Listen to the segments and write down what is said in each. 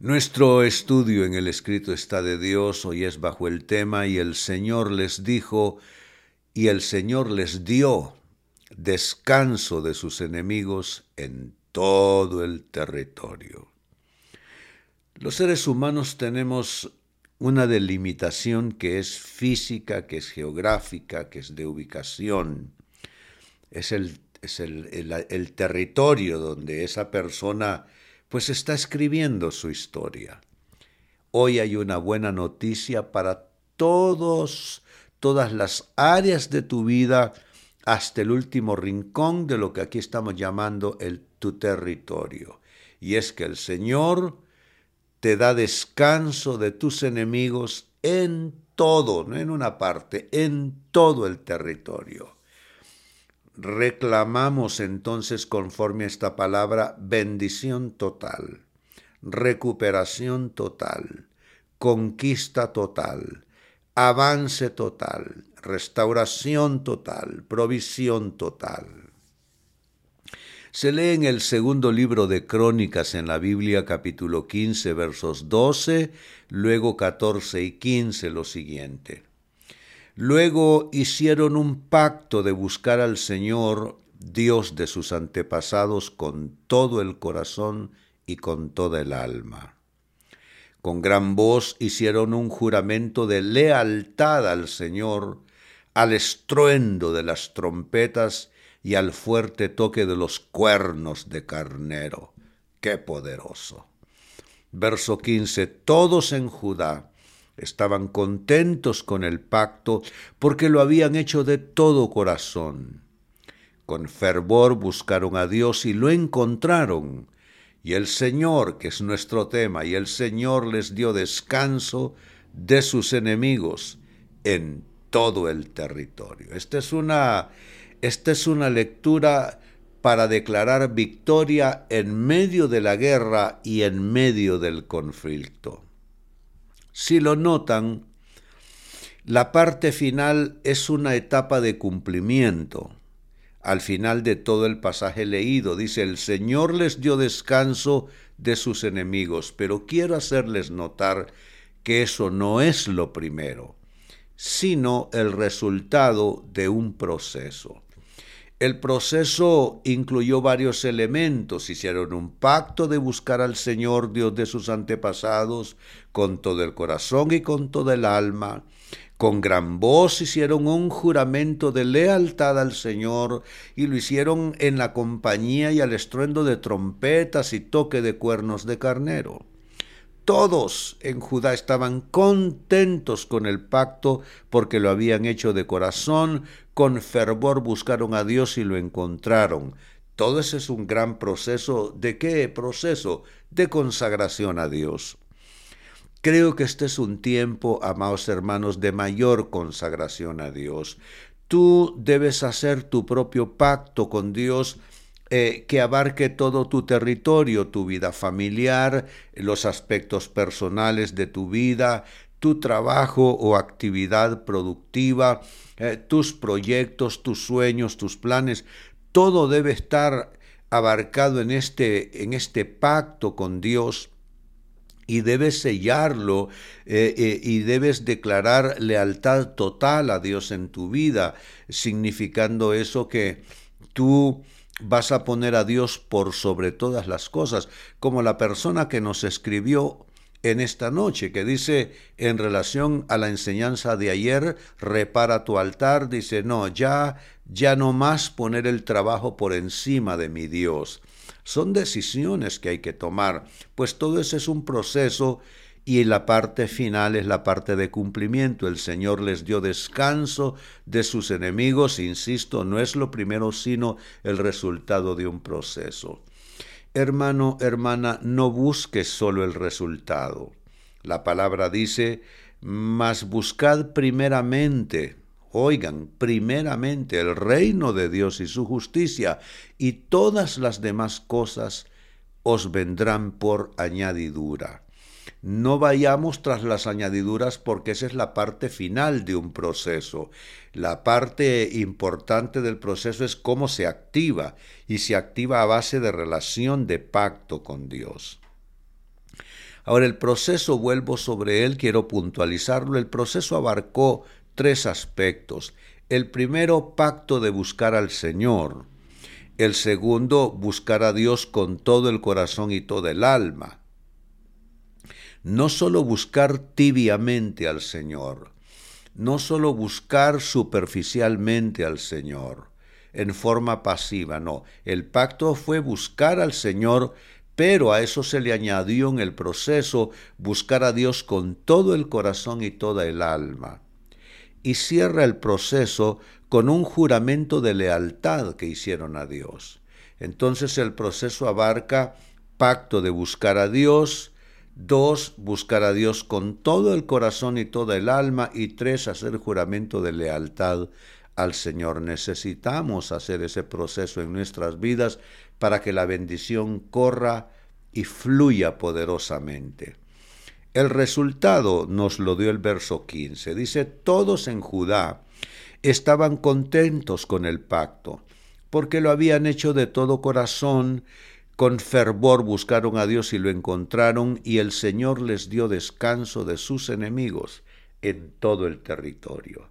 Nuestro estudio en el escrito está de Dios hoy es bajo el tema y el Señor les dijo y el Señor les dio descanso de sus enemigos en todo el territorio. Los seres humanos tenemos una delimitación que es física, que es geográfica, que es de ubicación. Es el, es el territorio donde esa persona pues está escribiendo su historia. Hoy hay una buena noticia para todos, todas las áreas de tu vida, hasta el último rincón de lo que aquí estamos llamando el tu territorio. Y es que el Señor te da descanso de tus enemigos en todo, no en una parte, en todo el territorio. Reclamamos entonces conforme a esta palabra bendición total, recuperación total, conquista total, avance total, restauración total, provisión total. Se lee en el segundo libro de Crónicas en la Biblia capítulo 15 versos 12, luego 14 y 15 lo siguiente. Luego hicieron un pacto de buscar al Señor, Dios de sus antepasados, con todo el corazón y con toda el alma. Con gran voz hicieron un juramento de lealtad al Señor, al estruendo de las trompetas y al fuerte toque de los cuernos de carnero. ¡Qué poderoso! Verso 15. Todos en Judá Estaban contentos con el pacto porque lo habían hecho de todo corazón. Con fervor buscaron a Dios y lo encontraron. Y el Señor, que es nuestro tema, y el Señor les dio descanso de sus enemigos en todo el territorio. Esta es una, esta es una lectura para declarar victoria en medio de la guerra y en medio del conflicto. Si lo notan, la parte final es una etapa de cumplimiento. Al final de todo el pasaje leído dice, el Señor les dio descanso de sus enemigos, pero quiero hacerles notar que eso no es lo primero, sino el resultado de un proceso. El proceso incluyó varios elementos. Hicieron un pacto de buscar al Señor Dios de sus antepasados con todo el corazón y con toda el alma. Con gran voz hicieron un juramento de lealtad al Señor y lo hicieron en la compañía y al estruendo de trompetas y toque de cuernos de carnero. Todos en Judá estaban contentos con el pacto porque lo habían hecho de corazón, con fervor buscaron a Dios y lo encontraron. Todo ese es un gran proceso. ¿De qué proceso? De consagración a Dios. Creo que este es un tiempo, amados hermanos, de mayor consagración a Dios. Tú debes hacer tu propio pacto con Dios eh, que abarque todo tu territorio, tu vida familiar, los aspectos personales de tu vida, tu trabajo o actividad productiva, eh, tus proyectos, tus sueños, tus planes, todo debe estar abarcado en este, en este pacto con Dios y debes sellarlo eh, y debes declarar lealtad total a Dios en tu vida, significando eso que tú vas a poner a Dios por sobre todas las cosas, como la persona que nos escribió en esta noche, que dice en relación a la enseñanza de ayer, repara tu altar, dice, no, ya, ya no más poner el trabajo por encima de mi Dios. Son decisiones que hay que tomar, pues todo ese es un proceso y la parte final es la parte de cumplimiento. El Señor les dio descanso de sus enemigos, insisto, no es lo primero, sino el resultado de un proceso. Hermano, hermana, no busques solo el resultado. La palabra dice, mas buscad primeramente, oigan, primeramente el reino de Dios y su justicia, y todas las demás cosas os vendrán por añadidura. No vayamos tras las añadiduras porque esa es la parte final de un proceso. La parte importante del proceso es cómo se activa y se activa a base de relación de pacto con Dios. Ahora el proceso, vuelvo sobre él, quiero puntualizarlo, el proceso abarcó tres aspectos. El primero, pacto de buscar al Señor. El segundo, buscar a Dios con todo el corazón y toda el alma. No solo buscar tibiamente al Señor, no solo buscar superficialmente al Señor, en forma pasiva, no. El pacto fue buscar al Señor, pero a eso se le añadió en el proceso buscar a Dios con todo el corazón y toda el alma. Y cierra el proceso con un juramento de lealtad que hicieron a Dios. Entonces el proceso abarca pacto de buscar a Dios, dos, buscar a Dios con todo el corazón y toda el alma, y tres, hacer juramento de lealtad al Señor. Necesitamos hacer ese proceso en nuestras vidas para que la bendición corra y fluya poderosamente. El resultado nos lo dio el verso 15. Dice, todos en Judá estaban contentos con el pacto, porque lo habían hecho de todo corazón, con fervor buscaron a Dios y lo encontraron, y el Señor les dio descanso de sus enemigos en todo el territorio.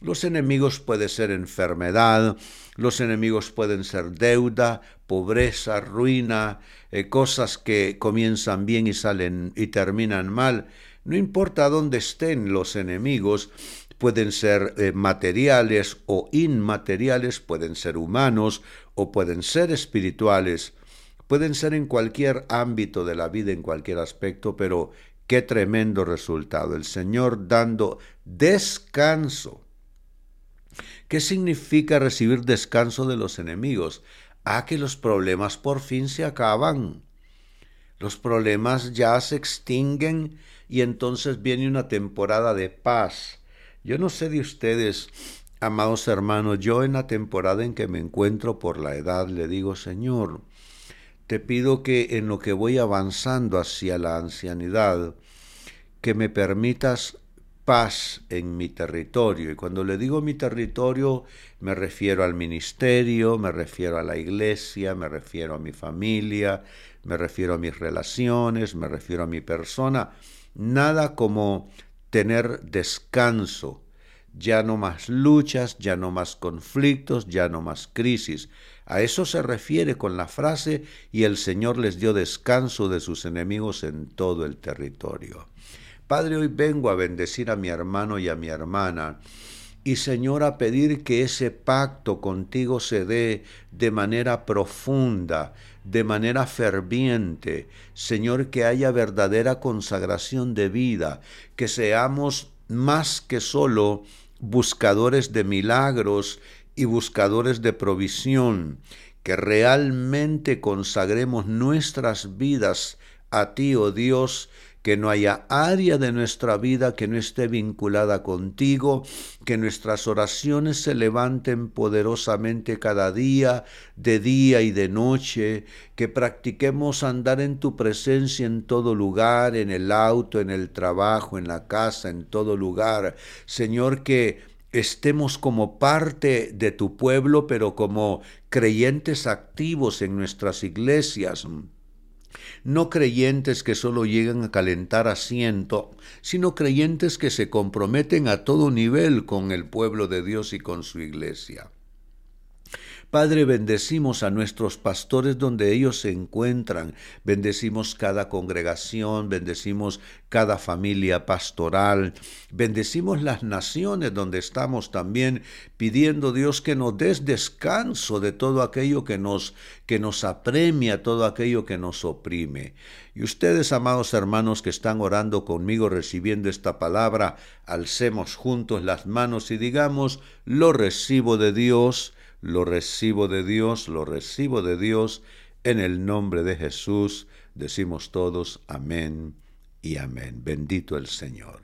Los enemigos pueden ser enfermedad, los enemigos pueden ser deuda, pobreza, ruina, eh, cosas que comienzan bien y salen y terminan mal. No importa dónde estén los enemigos, pueden ser eh, materiales o inmateriales, pueden ser humanos o pueden ser espirituales, pueden ser en cualquier ámbito de la vida, en cualquier aspecto, pero qué tremendo resultado. El Señor dando descanso. ¿Qué significa recibir descanso de los enemigos? Ah, que los problemas por fin se acaban. Los problemas ya se extinguen y entonces viene una temporada de paz yo no sé de ustedes, amados hermanos, yo en la temporada en que me encuentro por la edad le digo, Señor, te pido que en lo que voy avanzando hacia la ancianidad, que me permitas paz en mi territorio. Y cuando le digo mi territorio, me refiero al ministerio, me refiero a la iglesia, me refiero a mi familia, me refiero a mis relaciones, me refiero a mi persona. Nada como tener descanso, ya no más luchas, ya no más conflictos, ya no más crisis. A eso se refiere con la frase y el Señor les dio descanso de sus enemigos en todo el territorio. Padre, hoy vengo a bendecir a mi hermano y a mi hermana y Señor a pedir que ese pacto contigo se dé de manera profunda, de manera ferviente. Señor, que haya verdadera consagración de vida, que seamos más que solo buscadores de milagros y buscadores de provisión, que realmente consagremos nuestras vidas a ti, oh Dios, que no haya área de nuestra vida que no esté vinculada contigo, que nuestras oraciones se levanten poderosamente cada día, de día y de noche, que practiquemos andar en tu presencia en todo lugar, en el auto, en el trabajo, en la casa, en todo lugar. Señor, que estemos como parte de tu pueblo, pero como creyentes activos en nuestras iglesias no creyentes que solo llegan a calentar asiento, sino creyentes que se comprometen a todo nivel con el pueblo de Dios y con su iglesia. Padre, bendecimos a nuestros pastores donde ellos se encuentran, bendecimos cada congregación, bendecimos cada familia pastoral, bendecimos las naciones donde estamos también, pidiendo Dios que nos des descanso de todo aquello que nos, que nos apremia, todo aquello que nos oprime. Y ustedes, amados hermanos que están orando conmigo, recibiendo esta palabra, alcemos juntos las manos y digamos, lo recibo de Dios, lo recibo de Dios, lo recibo de Dios, en el nombre de Jesús, decimos todos amén y amén. Bendito el Señor.